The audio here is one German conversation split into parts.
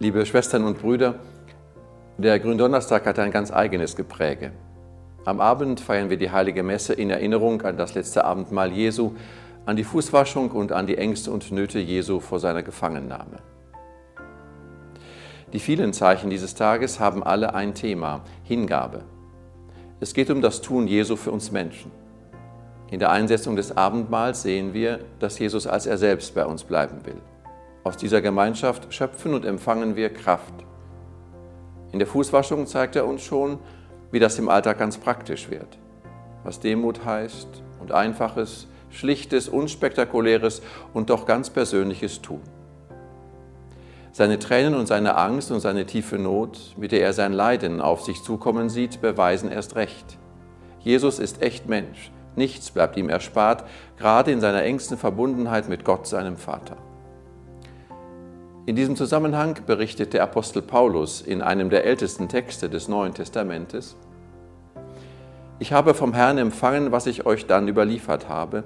Liebe Schwestern und Brüder, der Gründonnerstag hat ein ganz eigenes Gepräge. Am Abend feiern wir die heilige Messe in Erinnerung an das letzte Abendmahl Jesu, an die Fußwaschung und an die Ängste und Nöte Jesu vor seiner Gefangennahme. Die vielen Zeichen dieses Tages haben alle ein Thema, Hingabe. Es geht um das Tun Jesu für uns Menschen. In der Einsetzung des Abendmahls sehen wir, dass Jesus als er selbst bei uns bleiben will. Aus dieser Gemeinschaft schöpfen und empfangen wir Kraft. In der Fußwaschung zeigt er uns schon, wie das im Alltag ganz praktisch wird. Was Demut heißt und einfaches, schlichtes, unspektakuläres und doch ganz persönliches Tun. Seine Tränen und seine Angst und seine tiefe Not, mit der er sein Leiden auf sich zukommen sieht, beweisen erst recht. Jesus ist echt Mensch. Nichts bleibt ihm erspart, gerade in seiner engsten Verbundenheit mit Gott, seinem Vater. In diesem Zusammenhang berichtet der Apostel Paulus in einem der ältesten Texte des Neuen Testamentes, Ich habe vom Herrn empfangen, was ich euch dann überliefert habe.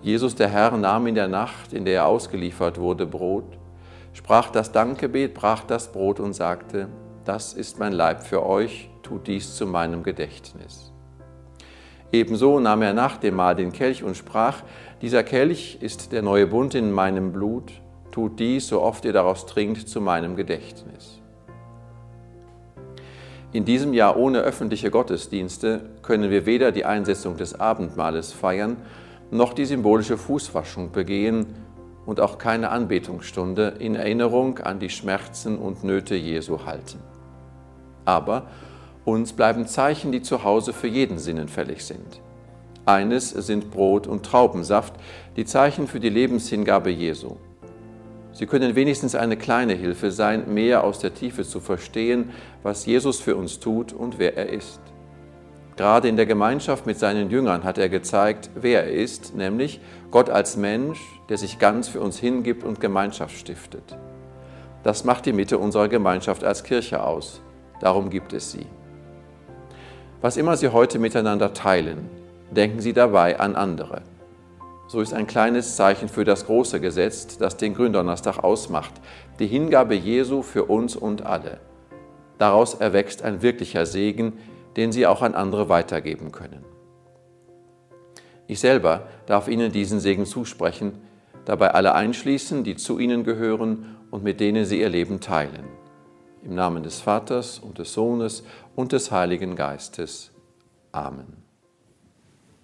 Jesus der Herr nahm in der Nacht, in der er ausgeliefert wurde, Brot, sprach das Dankgebet, brach das Brot und sagte, das ist mein Leib für euch, tut dies zu meinem Gedächtnis. Ebenso nahm er nach dem Mahl den Kelch und sprach, dieser Kelch ist der neue Bund in meinem Blut, tut dies, so oft ihr daraus trinkt, zu meinem Gedächtnis. In diesem Jahr ohne öffentliche Gottesdienste können wir weder die Einsetzung des Abendmahles feiern, noch die symbolische Fußwaschung begehen, und auch keine Anbetungsstunde in Erinnerung an die Schmerzen und Nöte Jesu halten. Aber uns bleiben Zeichen, die zu Hause für jeden sinnenfällig sind. Eines sind Brot und Traubensaft, die Zeichen für die Lebenshingabe Jesu. Sie können wenigstens eine kleine Hilfe sein, mehr aus der Tiefe zu verstehen, was Jesus für uns tut und wer er ist. Gerade in der Gemeinschaft mit seinen Jüngern hat er gezeigt, wer er ist, nämlich Gott als Mensch, der sich ganz für uns hingibt und Gemeinschaft stiftet. Das macht die Mitte unserer Gemeinschaft als Kirche aus. Darum gibt es sie. Was immer Sie heute miteinander teilen, denken Sie dabei an andere. So ist ein kleines Zeichen für das große Gesetz, das den Gründonnerstag ausmacht, die Hingabe Jesu für uns und alle. Daraus erwächst ein wirklicher Segen, den Sie auch an andere weitergeben können. Ich selber darf Ihnen diesen Segen zusprechen, dabei alle einschließen, die zu Ihnen gehören und mit denen Sie Ihr Leben teilen. Im Namen des Vaters und des Sohnes und des Heiligen Geistes. Amen.